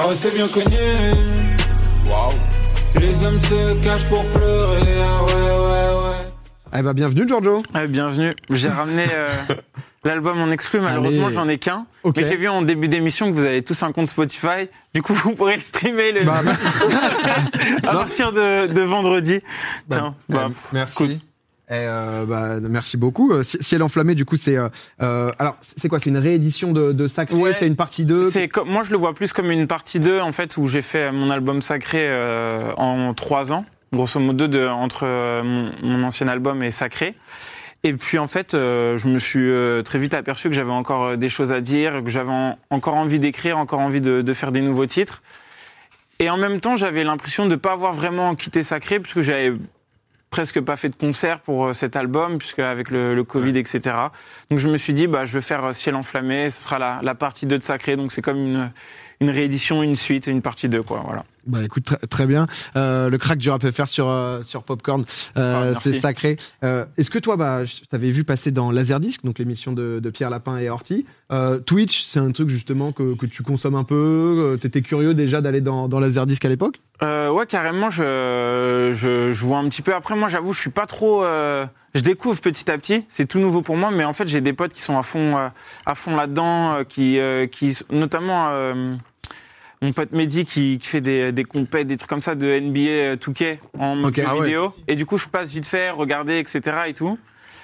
Ah ouais, c'est bien connu. Waouh. Les hommes se cachent pour pleurer. Ah ouais, ouais, ouais. Eh ben, bienvenue, Giorgio. Ouais, bienvenue. J'ai ramené euh, l'album en exclu. Malheureusement, j'en ai qu'un. Ok. Mais j'ai vu en début d'émission que vous avez tous un compte Spotify. Du coup, vous pourrez le streamer le- Bah, bah, à partir de, de vendredi. bah, Tiens, bah, pff, merci. écoute. Euh, bah, merci beaucoup. Euh, Ciel enflammé, du coup, c'est. euh, euh, alors, c'est quoi? C'est une réédition de, de Sacré? Ouais. C'est une partie 2 C'est comme, moi, je le vois plus comme une partie 2, en fait, où j'ai fait mon album sacré euh, en trois ans, grosso modo, de, entre euh, mon, mon ancien album et sacré. Et puis, en fait, euh, je me suis euh, très vite aperçu que j'avais encore des choses à dire, que j'avais en- encore envie d'écrire, encore envie de, de faire des nouveaux titres. Et en même temps, j'avais l'impression de ne pas avoir vraiment quitté Sacré, puisque j'avais presque pas fait de concert pour euh, cet album, puisque avec le, le Covid, etc. Donc je me suis dit, bah, je vais faire euh, Ciel enflammé, ce sera la, la partie 2 de Sacré, donc c'est comme une, une réédition, une suite, une partie 2, quoi, voilà. Bah écoute, très, très bien. Euh, le crack du rap FR sur, euh, sur Popcorn, euh, Ah, c'est sacré. Euh, Est-ce que toi, bah, je t'avais vu passer dans Laserdisc, donc l'émission de, de Pierre Lapin et Horty. Euh, Twitch, c'est un truc justement que, que tu consommes un peu. Euh, T'étais curieux déjà d'aller dans, dans Laserdisc à l'époque? Euh, ouais, carrément, je, je, je vois un petit peu. Après, moi, j'avoue, je suis pas trop. euh, je découvre petit à petit. C'est tout nouveau pour moi, mais en fait, j'ai des potes qui sont à fond, à fond là-dedans, qui, qui, notamment. Euh, mon pote Mehdi qui, qui fait des, des compètes, des trucs comme ça de NBA 2K en mode Ok. jeu Ah ouais. vidéo. Et du coup, je passe vite fait, regarder, etc. et tout.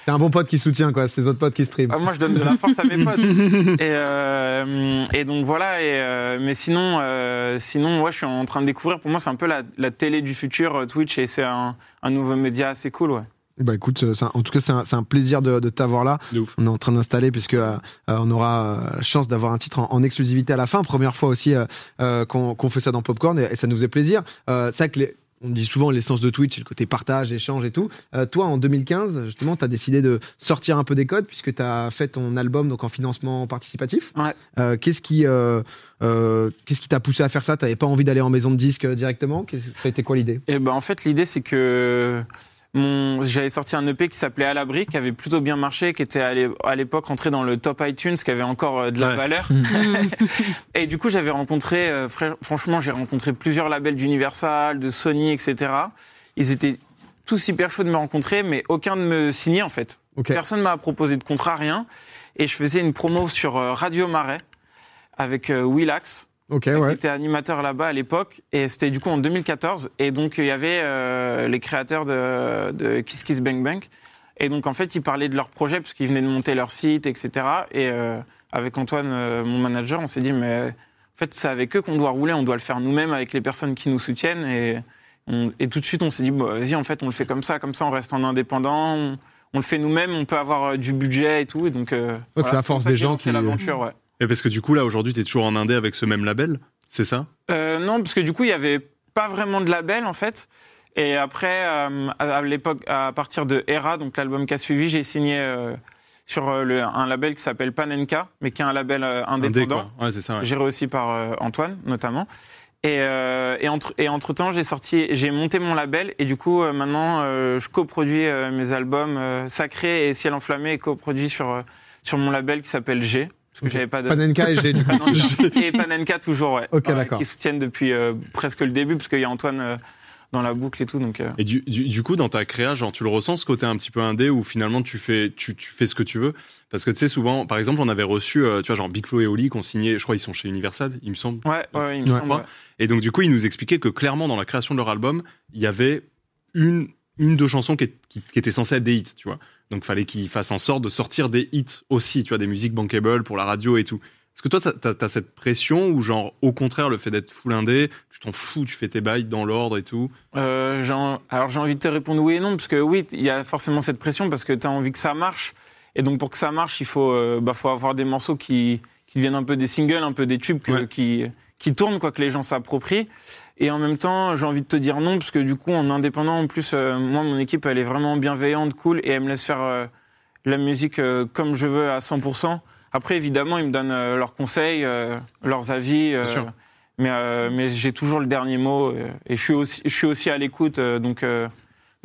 T'es un bon pote qui soutient quoi, ces autres potes qui stream. Ah, moi, je donne de la force à mes potes. Et, euh, et donc voilà. Et, euh, mais sinon, euh, sinon, ouais, je suis en train de découvrir. Pour moi, c'est un peu la, la télé du futur, euh, Twitch, et c'est un, un nouveau média assez cool, ouais. Bah écoute, euh, c'est un- en tout cas c'est un, plaisir de, de t'avoir là. De ouf. On est en train d'installer puisque euh, euh, on aura euh, la chance d'avoir un titre en, en exclusivité à la fin. Première fois aussi euh, euh, qu'on qu'on fait ça dans Popcorn et, et ça nous fait plaisir. Euh, c'est vrai que les- on dit souvent l'essence de Twitch, c'est le côté partage, échange et tout. Euh, toi, en 2015, justement, tu as décidé de sortir un peu des codes puisque tu as fait ton album donc en financement participatif. Ouais. Euh, qu'est-ce qui euh, euh, qu'est-ce qui t'a poussé à faire ça? T'avais pas envie d'aller en maison de disque directement? Ça a été quoi l'idée? Et ben en fait, l'idée, c'est que j'avais sorti un EP qui s'appelait À l'abri, qui avait plutôt bien marché, qui était à l'é- à l'époque rentré dans le top iTunes, qui avait encore euh, de la Ouais. valeur. Et du coup, j'avais rencontré, euh, fra- franchement, j'ai rencontré plusieurs labels d'Universal, de Sony, etc. Ils étaient tous hyper chauds de me rencontrer, mais aucun ne me signait en fait. Ok. Personne m'a proposé de contrat, rien. Et je faisais une promo sur euh, Radio Marais avec Willax, Ok, qui ouais. était animateur là-bas à l'époque. Et c'était du coup en 2014. Et donc, il y avait euh, les créateurs de, de Kiss Kiss Bang Bang. Et donc, en fait, ils parlaient de leur projet, puisqu'ils venaient de monter leur site, etc. Et euh, avec Antoine, euh, mon manager, on s'est dit, mais en fait, c'est avec eux qu'on doit rouler, on doit le faire nous-mêmes avec les personnes qui nous soutiennent. Et, on- et tout de suite, on s'est dit, bah, vas-y, en fait, on le fait comme ça, comme ça, on reste en indépendant. On, on le fait nous-mêmes, on peut avoir du budget et tout. Et donc, euh, c'est voilà, la force des gens qui- l'aventure, ouais. Parce que du coup, là, aujourd'hui, t'es toujours en indé avec ce même label, c'est ça? Euh, non, parce que du coup, il n'y avait pas vraiment de label, en fait. Et après, euh, à, l'époque, à partir de Era, donc l'album qui a suivi, j'ai signé euh, sur le- un label qui s'appelle Panenka, mais qui est un label Indé, indépendant, quoi. Ouais, c'est ça. ouais. géré aussi par Antoine, notamment. Et, et, entre, et entre temps, j'ai sorti, j'ai monté mon label et du coup, maintenant, je coproduis mes albums Sacré et Ciel enflammé et coproduis sur sur mon label qui s'appelle G, parce que j'avais pas de Panenka et coup. Panenka. et Panenka toujours, ouais. Ok, Ouais, d'accord. Qui soutiennent depuis euh, presque le début, parce qu'il y a Antoine euh, dans la boucle et tout. Donc, euh, Et du, du, du coup, dans ta créa, genre, tu le ressens ce côté un petit peu indé où finalement tu fais, tu, tu fais ce que tu veux? Parce que tu sais, souvent, par exemple, on avait reçu, euh, tu vois, genre Big Flo et Oli qui ont signé, je crois, ils sont chez Universal, il me semble. ouais, ouais, ouais, il me Ouais. semble. ouais. Et donc, du coup, ils nous expliquaient que clairement, dans la création de leur album, il y avait une, une deux chansons qui, qui, qui étaient censées être des hits, tu vois. Donc, fallait qu'ils fassent en sorte de sortir des hits aussi, tu vois, des musiques bankable pour la radio et tout. Est-ce que toi, t'as as cette pression ou genre, au contraire, le fait d'être full indé, tu t'en fous, tu fais tes bails dans l'ordre et tout? Euh, alors j'ai envie de te répondre oui et non, parce que oui, il y a forcément cette pression, parce que tu as envie que ça marche. Et donc pour que ça marche, il faut, euh, bah, faut avoir des morceaux qui, qui deviennent un peu des singles, un peu des tubes que- Ouais. qui, qui tournent, quoi, que les gens s'approprient. Et en même temps, j'ai envie de te dire non, parce que du coup, en indépendant, en plus, euh, moi, mon équipe, elle est vraiment bienveillante, cool, et elle me laisse faire euh, la musique euh, comme je veux à 100%. Après, évidemment, ils me donnent euh, leurs conseils, euh, leurs avis. euh, mais euh, mais j'ai toujours le dernier mot et je suis aussi je suis aussi à l'écoute euh, donc euh,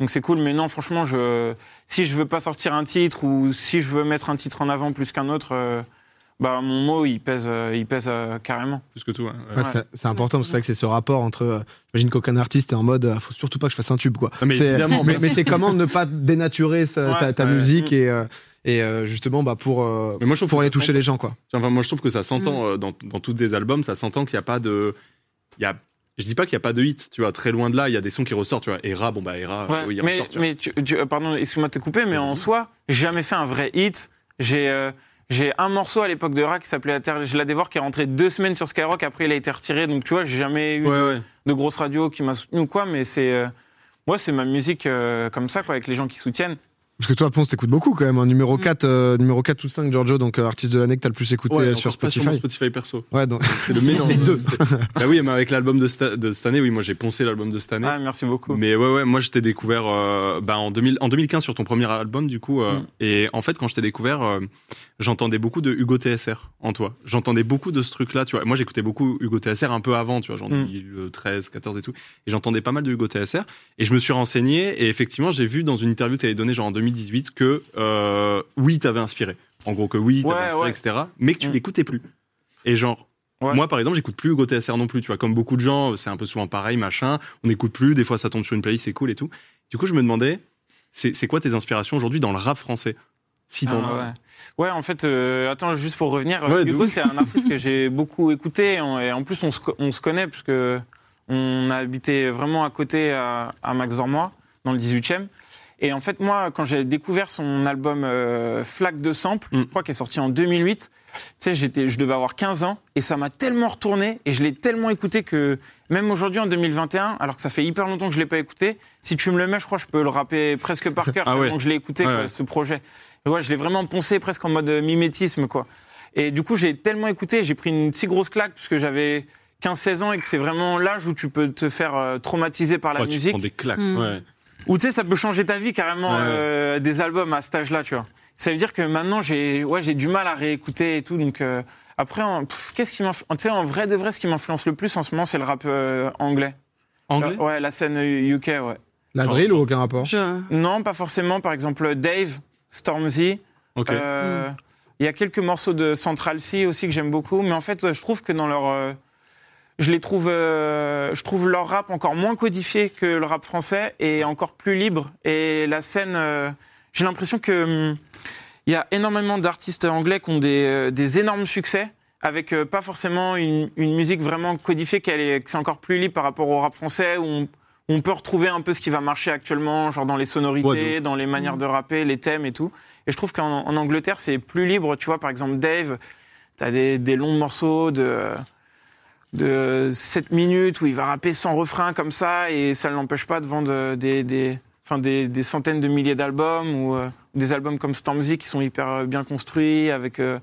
donc c'est cool mais non franchement je si je veux pas sortir un titre ou si je veux mettre un titre en avant plus qu'un autre euh, bah mon mot il pèse, euh, il pèse euh, carrément. Plus que tout. ouais. Ouais, Ouais. c'est- C'est important, parce que c'est vrai que c'est ce rapport entre. euh, J'imagine qu'aucun artiste est en mode, euh, faut surtout pas que je fasse un tube, quoi. Mais C'est- évidemment, mais, mais c'est comment ne pas dénaturer sa- Ouais, ta, ta ouais. musique et, euh, et euh, justement bah, pour, euh, Mais moi, je trouve pour aller toucher les gens, quoi. Enfin, moi, je trouve que ça s'entend euh, dans, dans tous des albums, ça s'entend qu'il n'y a pas de. Il y a, je dis pas qu'il n'y a pas de hit, tu vois, très loin de là, il y a des sons qui ressortent, tu vois. Era, bon bah Era, Ouais, oui, il mais ressort, tu mais tu, tu- euh, pardon, excuse-moi de te couper, mais en soi, j'ai jamais fait un vrai hit. J'ai euh, j'ai un morceau à l'époque de Ra qui s'appelait La Terre, je la dévore, qui est rentré deux semaines sur Skyrock. Après, il a été retiré. Donc, tu vois, j'ai jamais eu Ouais, ouais. de grosse radio qui m'a soutenu ou quoi. Mais c'est euh, moi, c'est ma musique euh, comme ça, quoi, avec les gens qui soutiennent. Parce que toi, Ponce, t'écoutes beaucoup quand même. hein. Numéro, Mm. 4, euh, numéro 4 ou 5, Giorgio, donc euh, artiste de l'année que t'as le plus écouté Ouais, sur Spotify. mon Spotify perso. Ouais, donc. C'est le mélange. C'est deux. bah oui, mais avec l'album de, sta- de cette année, oui, moi j'ai poncé l'album de cette année. Ah, merci beaucoup. Mais ouais, ouais, moi je t'ai découvert euh, bah, en, 2000, en 2015 sur ton premier album, du coup. euh, Mm. Et en fait, quand je t'ai découvert, euh, j'entendais beaucoup de Hugo TSR en toi. J'entendais beaucoup de ce truc-là, tu vois. Moi j'écoutais beaucoup Hugo TSR un peu avant, tu vois, genre Mm. 2013, 14 et tout. Et j'entendais pas mal de Hugo TSR. Et je me suis renseigné, et effectivement, j'ai vu dans une interview que tu avais donnée, genre en 2018, que euh, oui, t'avais inspiré. En gros, que oui, t'avais Ouais, inspiré, ouais. etc. Mais que tu Mm. l'écoutais plus. Et genre, Ouais. moi, par exemple, j'écoute plus Hugo TSR non plus, tu vois. Comme beaucoup de gens, c'est un peu souvent pareil, machin. On n'écoute plus, des fois ça tombe sur une playlist, c'est cool et tout. Du coup, je me demandais, c'est quoi tes inspirations aujourd'hui dans le rap français? Si Ah, ouais. Ouais, en fait, euh, attends, juste pour revenir, Ouais, Hugo, c'est un artiste que j'ai beaucoup écouté. Et en, plus, on se, co- on se connaît, puisque on a habité vraiment à côté à, à Max Dormois, dans le 18e. Et en fait, moi, quand j'ai découvert son album euh, Flaque de Sample, Mm. je crois qu'il est sorti en 2008, tu sais, j'étais, je devais avoir 15 ans, et ça m'a tellement retourné, et je l'ai tellement écouté que même aujourd'hui, en 2021, alors que ça fait hyper longtemps que je l'ai pas écouté, si tu me le mets, je crois que je peux le rapper presque par cœur, Ah ouais. que je l'ai écouté, Ouais, quoi, ouais. ce projet. Et ouais, je l'ai vraiment poncé presque en mode euh, mimétisme, quoi. Et du coup, j'ai tellement écouté, j'ai pris une si grosse claque, puisque j'avais 15-16 ans, et que c'est vraiment l'âge où tu peux te faire euh, traumatiser par la Ouais, tu musique. prends des claques. Mm. Ou tu sais, ça peut changer ta vie carrément, Ouais, euh, des albums à cet âge-là, tu vois. Ça veut dire que maintenant, j'ai ouais, j'ai du mal à réécouter et tout. Donc, euh, après, qu'est-ce qui m'influence Tu sais, en vrai de vrai, ce qui m'influence le plus en ce moment, c'est le rap euh, anglais. Anglais Euh, Ouais, la scène euh, UK, ouais. La Genre- drill ou aucun rapport? Je- Non, pas forcément. Par exemple, Dave, Stormzy. Ok. Euh, Il y a quelques morceaux de Central C aussi que j'aime beaucoup, mais en fait, je trouve que dans leur, euh, je les trouve, euh, je trouve leur rap encore moins codifié que le rap français et encore plus libre. Et la scène, euh, j'ai l'impression que hum, il y a énormément d'artistes anglais qui ont des, euh, des énormes succès avec euh, pas forcément une, une musique vraiment codifiée, qu'elle est, que c'est encore plus libre par rapport au rap français où on, on peut retrouver un peu ce qui va marcher actuellement, genre dans les sonorités, Ouais, dans les manières de rapper, les thèmes et tout. Et je trouve qu'en en Angleterre, c'est plus libre. Tu vois, par exemple, Dave, tu as des, des longs morceaux de, de 7 minutes où il va rapper sans refrain comme ça et ça ne l'empêche pas de vendre des, des, enfin des, des centaines de milliers d'albums ou euh, des albums comme Stormzy qui sont hyper euh, bien construits avec. euh,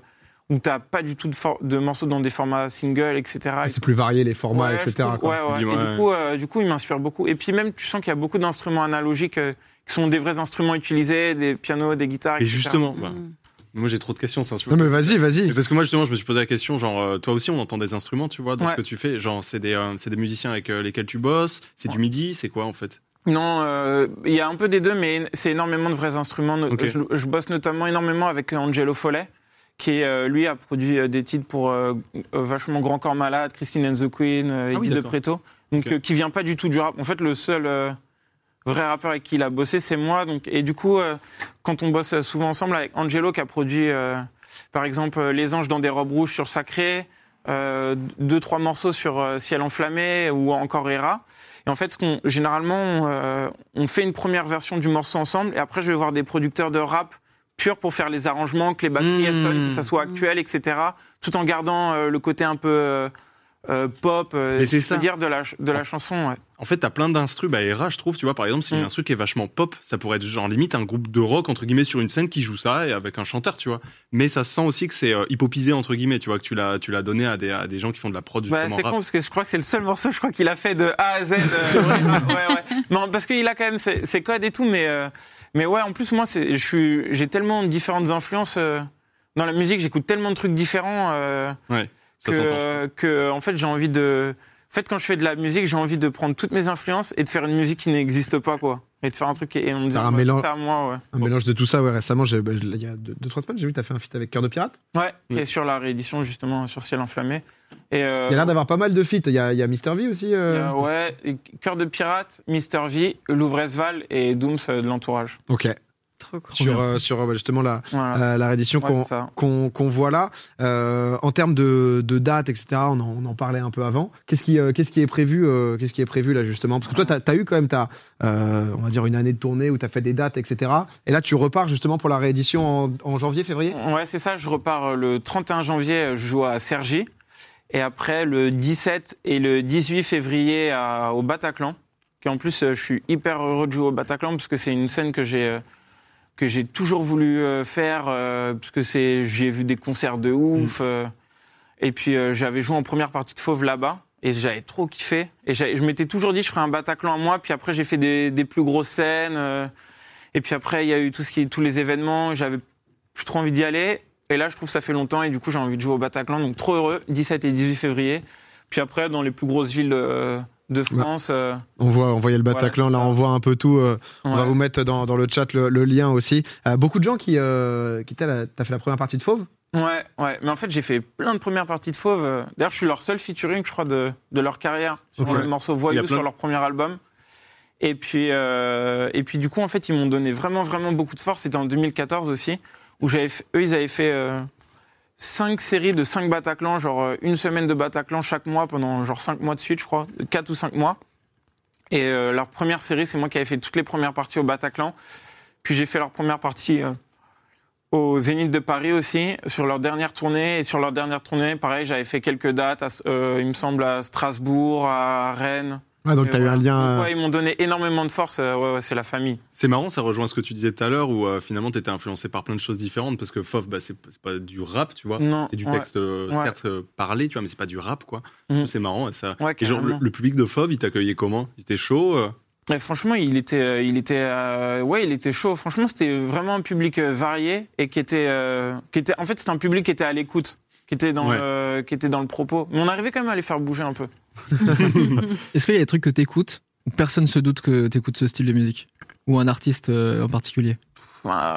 où t'as pas du tout de, de morceaux dans des formats singles, etc. C'est plus varié les formats, Ouais, etc. trouve- quoi. ouais, ouais. Et ouais. du coup, euh, du coup, il m'inspire beaucoup. Et puis même, tu sens qu'il y a beaucoup d'instruments analogiques euh, qui sont des vrais instruments utilisés, des pianos, des guitares, Et etc. justement, bah, Mm. Moi j'ai trop de questions, c'est un Non mais vas-y, vas-y. Parce que moi justement, je me suis posé la question, genre euh, toi aussi, on entend des instruments, tu vois, dans Ouais. ce que tu fais. Genre, c'est des, euh, c'est des musiciens avec euh, lesquels tu bosses, c'est du midi, c'est quoi en fait? Non, euh, il y a un peu des deux, mais c'est énormément de vrais instruments. Je, je bosse notamment énormément avec Angelo Follet, qui euh, lui a produit euh, des titres pour euh, vachement Grand Corps Malade, Christine and the Queen, euh, Ah oui, de. Preto. Donc euh, qui vient pas du tout du rap. En fait, le seul euh, vrai rappeur avec qui il a bossé, c'est moi. Donc et du coup, euh, quand on bosse souvent ensemble avec Angelo, qui a produit euh, par exemple euh, Les Anges dans des robes rouges sur Sacré, euh, deux trois morceaux sur euh, Ciel enflammé ou encore Hera. Et en fait, ce qu'on généralement euh, on fait une première version du morceau ensemble et après je vais voir des producteurs de rap pur pour faire les arrangements, que les batteries elles Mmh. sonnent, que ça soit actuel, etc. Tout en gardant le côté un peu euh, euh, pop, euh, c'est je peux dire de la de la chanson. ouais. En fait, t'as plein d'instrus, bah Era, je trouve, tu vois, par exemple, c'est une Mm. instru qui est vachement pop, ça pourrait être genre limite un groupe de rock, entre guillemets, sur une scène qui joue ça, et avec un chanteur, tu vois. Mais ça se sent aussi que c'est euh, hippopisé, entre guillemets, tu vois, que tu l'as, tu l'as donné à des, à des gens qui font de la prod, Bah, justement, c'est rap. con parce que je crois que c'est le seul morceau je crois qu'il a fait de A à Z. euh, ouais, ouais. Non, parce qu'il a quand même ses, ses codes et tout, mais euh, mais ouais, en plus moi c'est, j'ai tellement de différentes influences euh, dans la musique, j'écoute tellement de trucs différents euh, Ouais, que euh, que en fait j'ai envie de, en fait quand je fais de la musique j'ai envie de prendre toutes mes influences et de faire une musique qui n'existe pas quoi. et de faire un truc et on me Faire un c'est mélange- ça moi ouais. Un mélange de tout ça, ouais. Récemment, j'ai- bah, il y a deux, deux, trois semaines, j'ai vu, t'as fait un feat avec Cœur de Pirate. Ouais, Mm. et sur la réédition justement sur Ciel enflammé. Et euh, Il y a l'air d'avoir pas mal de feats. Il y a, il y a Mister V aussi. euh, ouais, Cœur de pirate, Mister V, Louvresval et Dooms euh, de l'entourage. Ok. Sur, euh, sur euh, justement la, Voilà. euh, la réédition Ouais, qu'on qu'on voit là. Euh, en termes de, de date, etc., on en, on en parlait un peu avant. Qu'est-ce qui, euh, qu'est-ce qui est prévu euh, Qu'est-ce qui est prévu là justement? Parce que toi, tu as, eu quand même ta, euh, on va dire une année de tournée où tu as fait des dates, etc. Et là, tu repars justement pour la réédition en, en janvier, février? Ouais, c'est ça. Je repars le 31 janvier, je joue à Cergy. Et après, le 17 et le 18 février à- au Bataclan. Qui en plus, je suis hyper heureux de jouer au Bataclan parce que c'est une scène que j'ai euh, que j'ai toujours voulu euh, faire euh, parce que c'est j'ai vu des concerts de ouf. euh, et puis euh, j'avais joué en première partie de Fauve là-bas et j'avais trop kiffé. Et je m'étais toujours dit je ferais un Bataclan à moi. Puis après, j'ai fait des, des plus grosses scènes. euh, et puis après, il y a eu tout ce qui, tous les événements. J'avais trop envie d'y aller. Et là, je trouve que ça fait longtemps et du coup, j'ai envie de jouer au Bataclan. Donc, trop heureux, 17 et 18 février. Puis après, dans les plus grosses villes euh, de France. euh, On voit, on voyait le Bataclan, là, ça. on voit un peu tout. euh, On va vous mettre dans, dans le chat le, le lien aussi. Euh, beaucoup de gens qui, euh, qui t'as fait la première partie de Fauve? ouais, ouais. Mais en fait, j'ai fait plein de premières parties de Fauve. D'ailleurs, je suis leur seul featuring, je crois, de, de leur carrière. Sur le morceau Voyou, sur leur premier album. Et puis, euh, et puis, du coup, en fait, ils m'ont donné vraiment, vraiment beaucoup de force. C'était en 2014 aussi, où j'avais eux, ils avaient fait euh, cinq séries de cinq Bataclan, genre euh, une semaine de Bataclan chaque mois pendant genre cinq mois de suite, je crois, quatre ou cinq mois. Et euh, leur première série, c'est moi qui avais fait toutes les premières parties au Bataclan. Puis j'ai fait leur première partie euh, au Zénith de Paris aussi, sur leur dernière tournée. Et sur leur dernière tournée, pareil, j'avais fait quelques dates, à, il me semble, à Strasbourg, à Rennes. Ouais, donc tu as eu un lien. Donc, euh, ouais, ils m'ont donné énormément de force. euh, ouais, ouais, c'est la famille. C'est marrant, ça rejoint ce que tu disais tout à l'heure où euh, finalement tu étais influencé par plein de choses différentes parce que FOF, bah, c'est pas du rap, tu vois. Non, C'est du ouais. texte, euh, Ouais. certes parlé, tu vois, mais c'est pas du rap, quoi. Mhm. C'est marrant. et Ça... Ouais, et genre, le, public de FOV, il t'accueillait comment? Il était chaud euh? Franchement, il était, il était, euh, ouais, il était chaud. Franchement, c'était vraiment un public varié et qui était, euh, qui était, en fait, c'était un public qui était à l'écoute, qui était dans, Ouais. qui était dans le propos. Mais on arrivait quand même à les faire bouger un peu. Est-ce qu'il y a des trucs que t'écoutes où personne se doute que t'écoutes ce style de musique Ou un artiste euh, en particulier? Euh,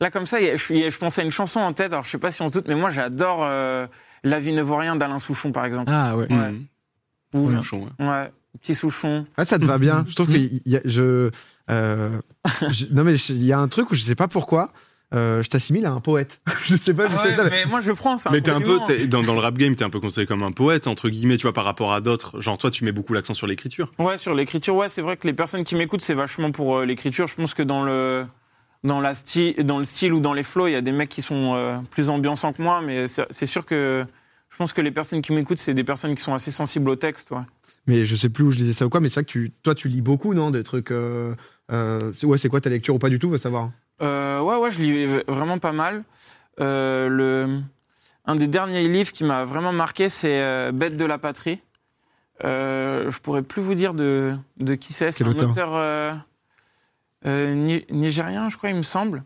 Là, comme ça, je, pensais à une chanson en tête. Alors, je sais pas si on se doute, mais moi, j'adore euh, La vie ne vaut rien d'Alain Souchon, par exemple. Ah ouais. Ouais. Ou- Souchon, ouais. ouais, petit Souchon. Ah, ça te va bien. Je trouve que y- y a- je, euh, je- non mais il y a un truc où je sais pas pourquoi. Euh, je t'assimile à un poète. je sais pas. Je Ah sais ouais, mais moi, je prends. c'est un Mais t'es un peu, dans, dans le rap game, t'es un peu considéré comme un poète, entre guillemets, tu vois, par rapport à d'autres. Genre, toi, tu mets beaucoup l'accent sur l'écriture. Ouais, sur l'écriture, ouais, c'est vrai que les personnes qui m'écoutent, c'est vachement pour euh, l'écriture. Je pense que dans le, dans, la sti- dans le style ou dans les flows, il y a des mecs qui sont euh, plus ambiançants que moi, mais c'est sûr que je pense que les personnes qui m'écoutent, c'est des personnes qui sont assez sensibles au texte. Ouais. Mais je sais plus où je lisais ça ou quoi. Mais c'est vrai que tu, toi, tu lis beaucoup, non, des trucs. euh, euh, c'est- ouais, c'est quoi ta lecture ou pas du tout, va savoir. Euh, ouais, ouais, je lis vraiment pas mal. Euh, le, un des derniers livres qui m'a vraiment marqué, c'est euh, Bête de la patrie. Je pourrais plus vous dire de, de qui c'est. C'est un auteur auteur ni- nigérien, je crois, il me semble.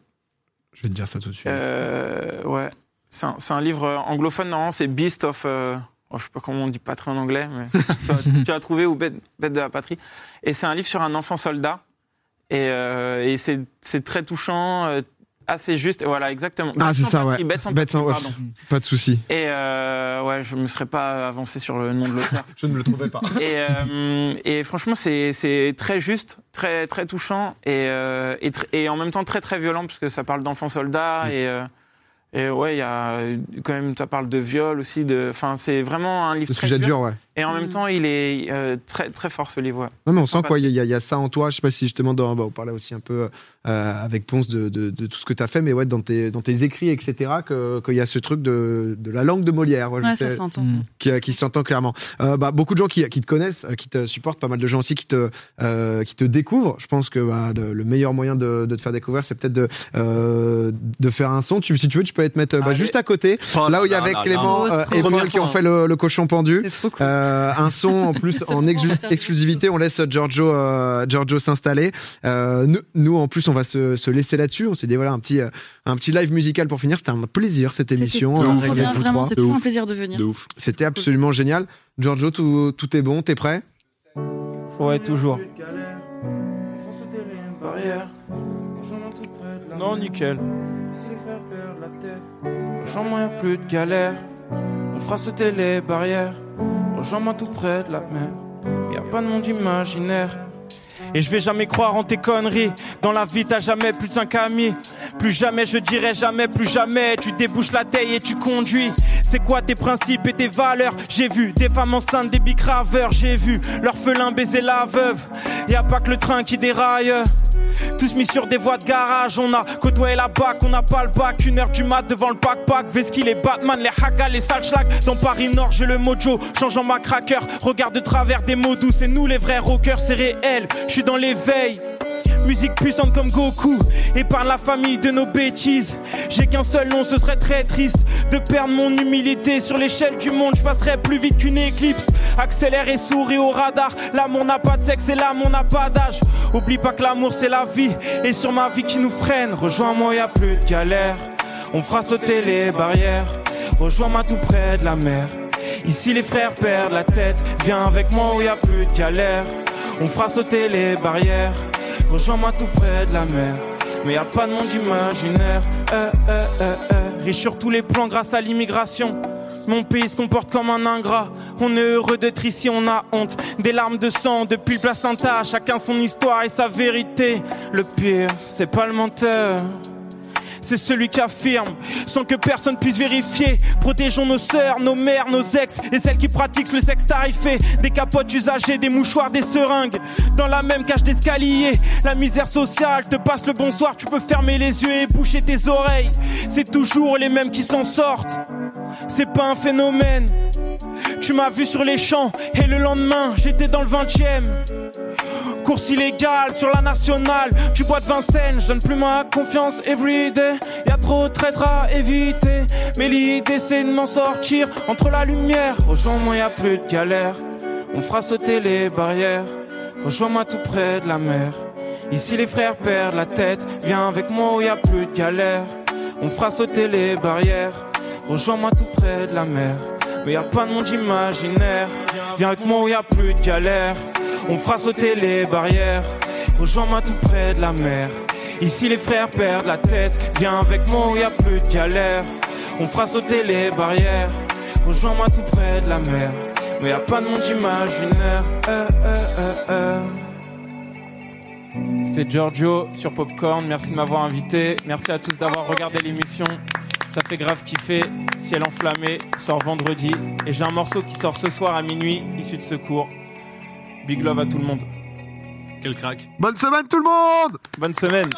Je vais te dire ça tout de suite. Ouais. C'est un, c'est un livre anglophone, normalement, c'est Beast of. oh, je sais pas comment on dit patrie en anglais, mais tu, as, tu as trouvé ou bête, Bête de la patrie. Et c'est un livre sur un enfant soldat. Et, euh, et c'est c'est très touchant, euh, assez juste. Et voilà, exactement. Ah, Bête c'est ça, patrie, ouais. Bête sans Bête sans- patrie, ouais. pardon. Pas de souci. Et euh, ouais, je me serais pas avancé sur le nom de l'auteur. Je ne me le trouvais pas. Et, euh, et franchement, c'est c'est très juste, très très touchant et, euh, et, tr- et en même temps très très violent parce que ça parle d'enfants soldats et euh, et ouais, il y a euh, quand même ça parle de viol aussi. De, enfin, c'est vraiment un livre Le très sujet dur. dur, ouais. Et en même temps, il est euh, très très fort ce livre. ouais. Non, mais on sent quoi, il y, a- il y a ça en toi. Je sais pas si justement, dans, bah, on parlait aussi un peu euh, avec Ponce de, de- de tout ce que tu as fait, mais ouais, dans tes, dans tes écrits, etc., que- qu'il y a ce truc de, de la langue de Molière. Ouais, je Ouais, ça s'entend. Mm. qui, qui s'entend clairement. Euh, bah, beaucoup de gens qui, qui te connaissent, euh, qui te supportent, pas mal de gens aussi qui te, euh, qui te découvrent. Je pense que bah, le, le meilleur moyen de, de te faire découvrir, c'est peut-être de, euh, de faire un son. Tu, si tu veux, tu peux te mettre euh, bah, Allez. juste à côté, là où il y avait Clément euh, et Paul qui ont fait le, le cochon pendu. C'est trop cool. Euh, un son en plus en exclusivité. On laisse Giorgio, euh, Giorgio s'installer. Euh, nous, nous, en plus, on va se, se laisser là-dessus. On s'est dit voilà un petit, euh, un petit live musical pour finir. C'était un plaisir cette émission. c'est toujours un plaisir de venir. C'était absolument génial. Giorgio, tout, tout est bon, t'es prêt? Ouais, toujours. Non, nickel. Rejoins-moi, y'a plus de galère. On fera sauter les barrières. Rejoins-moi tout près de la mer. Y a pas de monde imaginaire. Et je vais jamais croire en tes conneries. Dans la vie, t'as jamais plus de 5 amis. Plus jamais, je dirais jamais, plus jamais. Tu débouches la taille et tu conduis. C'est quoi tes principes et tes valeurs? J'ai vu des femmes enceintes, des bicraveurs. J'ai vu l'orphelin baiser la veuve. Y a pas que le train qui déraille. Tous mis sur des voies de garage, on a côtoyé la bac, on n'a pas le bac. Une heure du mat devant le pack-pack. Veski, les Batman, les Haka, les Salschlag. Dans Paris Nord, j'ai le mojo, changeant ma cracker. Regarde de travers des mots doux, c'est nous les vrais rockers, c'est réel. Je suis dans l'éveil. Musique puissante comme Goku Et par la famille de nos bêtises J'ai qu'un seul nom, ce serait très triste De perdre mon humilité sur l'échelle du monde Je passerai plus vite qu'une éclipse. Accélère et souris au radar. L'amour n'a pas de sexe et l'amour n'a pas d'âge. Oublie pas que l'amour c'est la vie. Et sur ma vie qui nous freine Rejoins-moi, y a plus de galère. On fera sauter les barrières. Rejoins-moi tout près de la mer. Ici les frères perdent la tête. Viens avec moi où y a plus de galère. On fera sauter les barrières. Rejoins-moi tout près de la mer. Mais y a pas de monde imaginaire. Euh, euh, euh. Riche sur tous les plans grâce à l'immigration. Mon pays se comporte comme un ingrat. On est heureux d'être ici, on a honte. Des larmes de sang depuis le placenta. Chacun son histoire et sa vérité. Le pire, c'est pas le menteur c'est celui qui affirme sans que personne puisse vérifier. Protégeons nos sœurs, nos mères, nos ex et celles qui pratiquent le sexe tarifé. Des capotes usagées, des mouchoirs, des seringues. Dans la même cage d'escalier, la misère sociale te passe le bonsoir. Tu peux fermer les yeux et boucher tes oreilles. C'est toujours les mêmes qui s'en sortent. C'est pas un phénomène. Tu m'as vu sur les champs et le lendemain j'étais dans le 20 e Course illégale sur la nationale. Tu bois de Vincennes, je donne plus ma confiance everyday. Y'a trop de traîtres à éviter Mais l'idée c'est de m'en sortir. Entre la lumière, rejoins-moi y'a plus de galère. On fera sauter les barrières Rejoins-moi tout près de la mer. Ici les frères perdent la tête Viens avec moi où y a plus de galère. On fera sauter les barrières Rejoins-moi tout près de la mer. Mais y a pas de monde imaginaire. Viens avec moi où y a plus de galère. On fera sauter les barrières. Rejoins-moi tout près de la mer. Ici les frères perdent la tête. Viens avec moi y a plus de galère. On fera sauter les barrières. Rejoins-moi tout près de la mer. Mais y a pas de monde imaginaire. Euh, euh, euh, euh. C'était Giorgio sur Popcorn. Merci de m'avoir invité. Merci à tous d'avoir regardé l'émission. Ça fait grave kiffer. Ciel enflammé sort vendredi. Et j'ai un morceau qui sort ce soir à minuit, issu de secours. Big love à tout le monde. Quel crack. Bonne semaine tout le monde Bonne semaine.